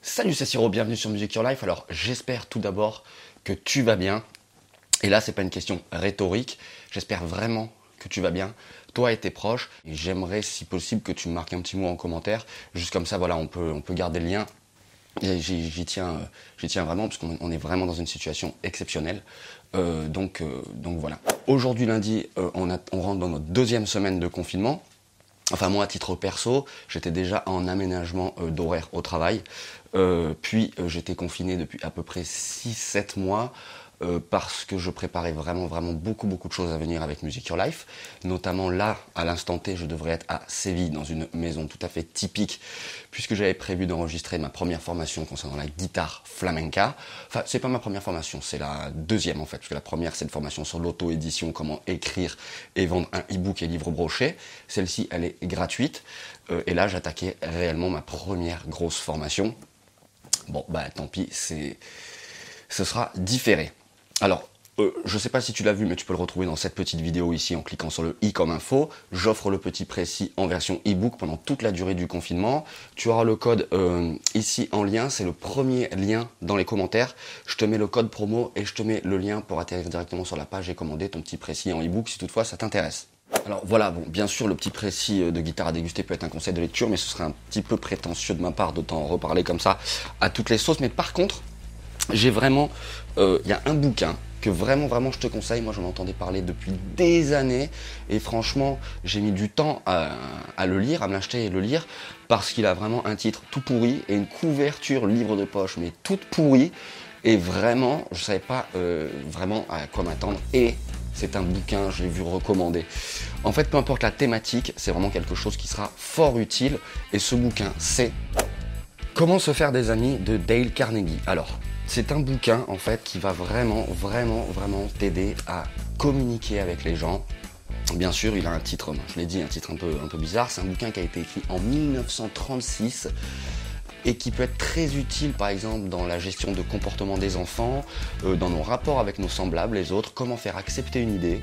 Salut, c'est Siro, bienvenue sur Music Your Life. Alors, j'espère tout d'abord que tu vas bien. Et là, c'est pas une question rhétorique. J'espère vraiment que tu vas bien, toi et tes proches. J'aimerais, si possible, que tu me marques un petit mot en commentaire. Juste comme ça, voilà, on peut, garder le lien. J'y tiens, euh, j'y tiens vraiment parce qu'on est vraiment dans une situation exceptionnelle. Euh, donc, euh, donc voilà. Aujourd'hui lundi, on rentre dans notre deuxième semaine de confinement. Enfin moi à titre perso, j'étais déjà en aménagement d'horaire au travail. Puis j'étais confiné depuis à peu près 6-7 mois. Euh, parce que je préparais vraiment, vraiment beaucoup, beaucoup de choses à venir avec Music Your Life. Notamment là, à l'instant T, je devrais être à Séville, dans une maison tout à fait typique, puisque j'avais prévu d'enregistrer ma première formation concernant la guitare flamenca. Enfin, c'est pas ma première formation, c'est la deuxième en fait, parce la première, c'est une formation sur l'auto-édition, comment écrire et vendre un e-book et livre broché. Celle-ci, elle est gratuite. Euh, et là, j'attaquais réellement ma première grosse formation. Bon, bah tant pis, c'est... ce sera différé. Alors, euh, je ne sais pas si tu l'as vu, mais tu peux le retrouver dans cette petite vidéo ici en cliquant sur le i comme info. J'offre le petit précis en version e-book pendant toute la durée du confinement. Tu auras le code euh, ici en lien, c'est le premier lien dans les commentaires. Je te mets le code promo et je te mets le lien pour atterrir directement sur la page et commander ton petit précis en e-book si toutefois ça t'intéresse. Alors voilà, bon, bien sûr, le petit précis euh, de guitare à déguster peut être un conseil de lecture, mais ce serait un petit peu prétentieux de ma part t'en reparler comme ça à toutes les sauces. Mais par contre, j'ai vraiment, il euh, y a un bouquin que vraiment, vraiment je te conseille. Moi, j'en entendais parler depuis des années. Et franchement, j'ai mis du temps à, le lire, à me l'acheter et le lire, parce qu'il a vraiment un titre tout pourri et une couverture livre de poche, mais toute pourrie. Et vraiment, je ne savais pas euh, vraiment à quoi m'attendre. Et c'est un bouquin, je l'ai vu recommander. En fait, peu importe la thématique, c'est vraiment quelque chose qui sera fort utile. Et ce bouquin, c'est Comment se faire des amis de Dale Carnegie. Alors, c'est un bouquin en fait qui va vraiment, vraiment, vraiment t'aider à communiquer avec les gens. Bien sûr, il a un titre, je l'ai dit, un titre un peu, un peu bizarre. C'est un bouquin qui a été écrit en 1936 et qui peut être très utile par exemple dans la gestion de comportement des enfants, euh, dans nos rapports avec nos semblables, les autres, comment faire accepter une idée,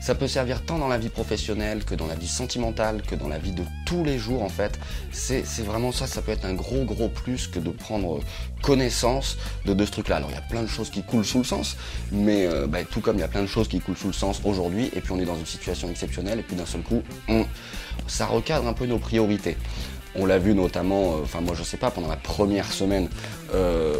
ça peut servir tant dans la vie professionnelle que dans la vie sentimentale, que dans la vie de tous les jours en fait. C'est vraiment ça, ça peut être un gros gros plus que de prendre connaissance de, de ce truc-là. Alors il y a plein de choses qui coulent sous le sens, mais euh, bah, tout comme il y a plein de choses qui coulent sous le sens aujourd'hui, et puis on est dans une situation exceptionnelle, et puis d'un seul coup, ça recadre un peu nos priorités. On l'a vu notamment, euh, enfin moi je sais pas, pendant la première semaine euh,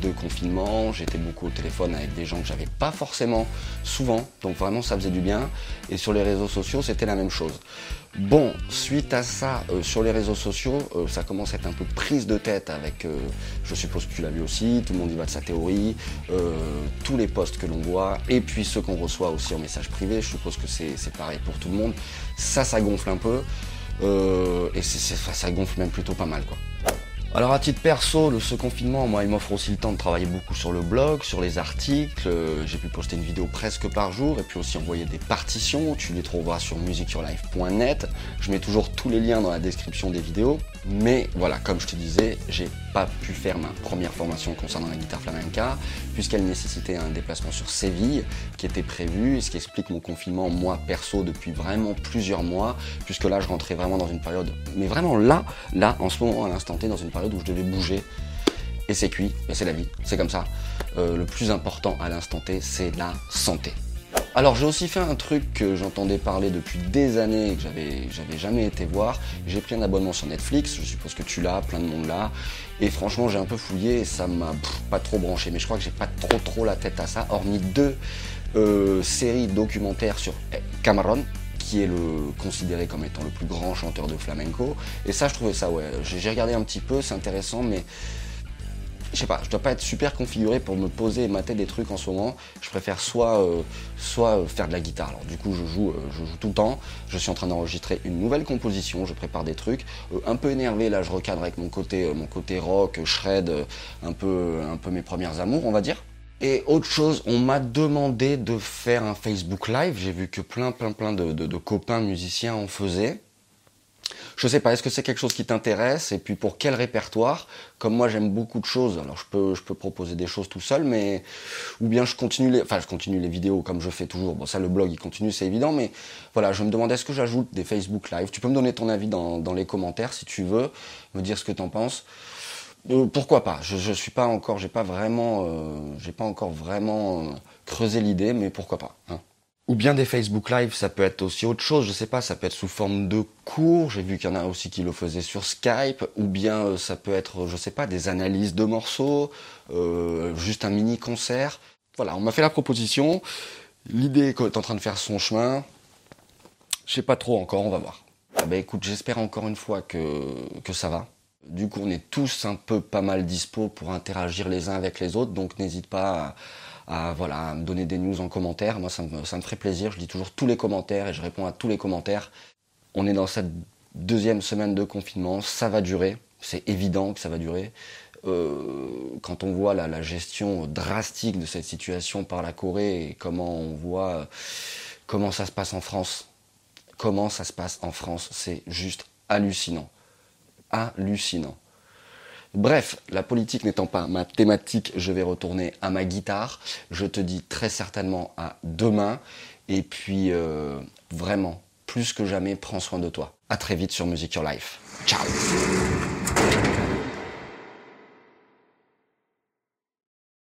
de confinement, j'étais beaucoup au téléphone avec des gens que j'avais pas forcément souvent, donc vraiment ça faisait du bien. Et sur les réseaux sociaux, c'était la même chose. Bon, suite à ça, euh, sur les réseaux sociaux, ça commence à être un peu prise de tête avec, je suppose que tu l'as vu aussi, tout le monde y va de sa théorie, tous les posts que l'on voit, et puis ceux qu'on reçoit aussi en message privé, je suppose que c'est pareil pour tout le monde. Ça, ça gonfle un peu. Euh, et ça gonfle même plutôt pas mal quoi. Alors à titre perso, ce confinement, moi, il m'offre aussi le temps de travailler beaucoup sur le blog, sur les articles. Euh, j'ai pu poster une vidéo presque par jour et puis aussi envoyer des partitions. Tu les trouveras sur musicyourlife.net. Je mets toujours tous les liens dans la description des vidéos. Mais voilà, comme je te disais, j'ai pas pu faire ma première formation concernant la guitare flamenca puisqu'elle nécessitait un déplacement sur Séville qui était prévu, ce qui explique mon confinement moi perso depuis vraiment plusieurs mois, puisque là je rentrais vraiment dans une période, mais vraiment là, là en ce moment à l'instant T, dans une période où je devais bouger. Et c'est cuit, et c'est la vie, c'est comme ça. Euh, le plus important à l'instant T, c'est la santé. Alors j'ai aussi fait un truc que j'entendais parler depuis des années et que j'avais, jamais été voir. J'ai pris un abonnement sur Netflix, je suppose que tu l'as, plein de monde là. Et franchement j'ai un peu fouillé et ça m'a pas trop branché. Mais je crois que j'ai pas trop trop la tête à ça, hormis deux euh, séries documentaires sur Cameron qui est le, considéré comme étant le plus grand chanteur de flamenco. Et ça, je trouvais ça, ouais. J'ai regardé un petit peu, c'est intéressant, mais je sais pas, je dois pas être super configuré pour me poser et mater des trucs en ce moment. Je préfère soit, euh, soit euh, faire de la guitare. Alors du coup, je joue, euh, je joue tout le temps. Je suis en train d'enregistrer une nouvelle composition. Je prépare des trucs. un peu énervé là, je recadre avec mon côté, mon côté rock, shred, un peu, un peu mes premières amours, on va dire. Et autre chose, on m'a demandé de faire un Facebook Live. J'ai vu que plein, plein, plein de, copains musiciens en faisaient. Je sais pas, est-ce que c'est quelque chose qui t'intéresse? Et puis pour quel répertoire? Comme moi j'aime beaucoup de choses, alors je peux, je peux proposer des choses tout seul, mais ou bien je continue les, enfin je continue les vidéos comme je fais toujours. Bon ça le blog il continue, c'est évident, mais voilà, je me demandais est-ce que j'ajoute des Facebook Live? Tu peux me donner ton avis dans, dans les commentaires si tu veux, me dire ce que t'en penses. Pourquoi pas Je je suis pas encore, j'ai pas vraiment, euh, j'ai pas encore vraiment euh, creusé l'idée, mais pourquoi pas hein. Ou bien des Facebook Live, ça peut être aussi autre chose, je sais pas, ça peut être sous forme de cours, j'ai vu qu'il y en a aussi qui le faisaient sur Skype, ou bien euh, ça peut être, je sais pas, des analyses de morceaux, euh, juste un mini concert. Voilà, on m'a fait la proposition, l'idée est en train de faire son chemin, je sais pas trop encore, on va voir. Ah bah écoute, j'espère encore une fois que, que ça va. Du coup, on est tous un peu pas mal dispo pour interagir les uns avec les autres, donc n'hésite pas à, voilà, à me donner des news en commentaire. Moi, ça me, ferait plaisir. Je lis toujours tous les commentaires et je réponds à tous les commentaires. On est dans cette deuxième semaine de confinement, ça va durer. C'est évident que ça va durer. Euh, quand on voit la, la, gestion drastique de cette situation par la Corée et comment on voit comment ça se passe en France, comment ça se passe en France, c'est juste hallucinant hallucinant. Bref, la politique n'étant pas ma thématique, je vais retourner à ma guitare. Je te dis très certainement à demain. Et puis, euh, vraiment, plus que jamais, prends soin de toi. À très vite sur Music Your Life. Ciao